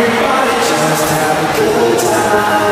Everybody just have a good time.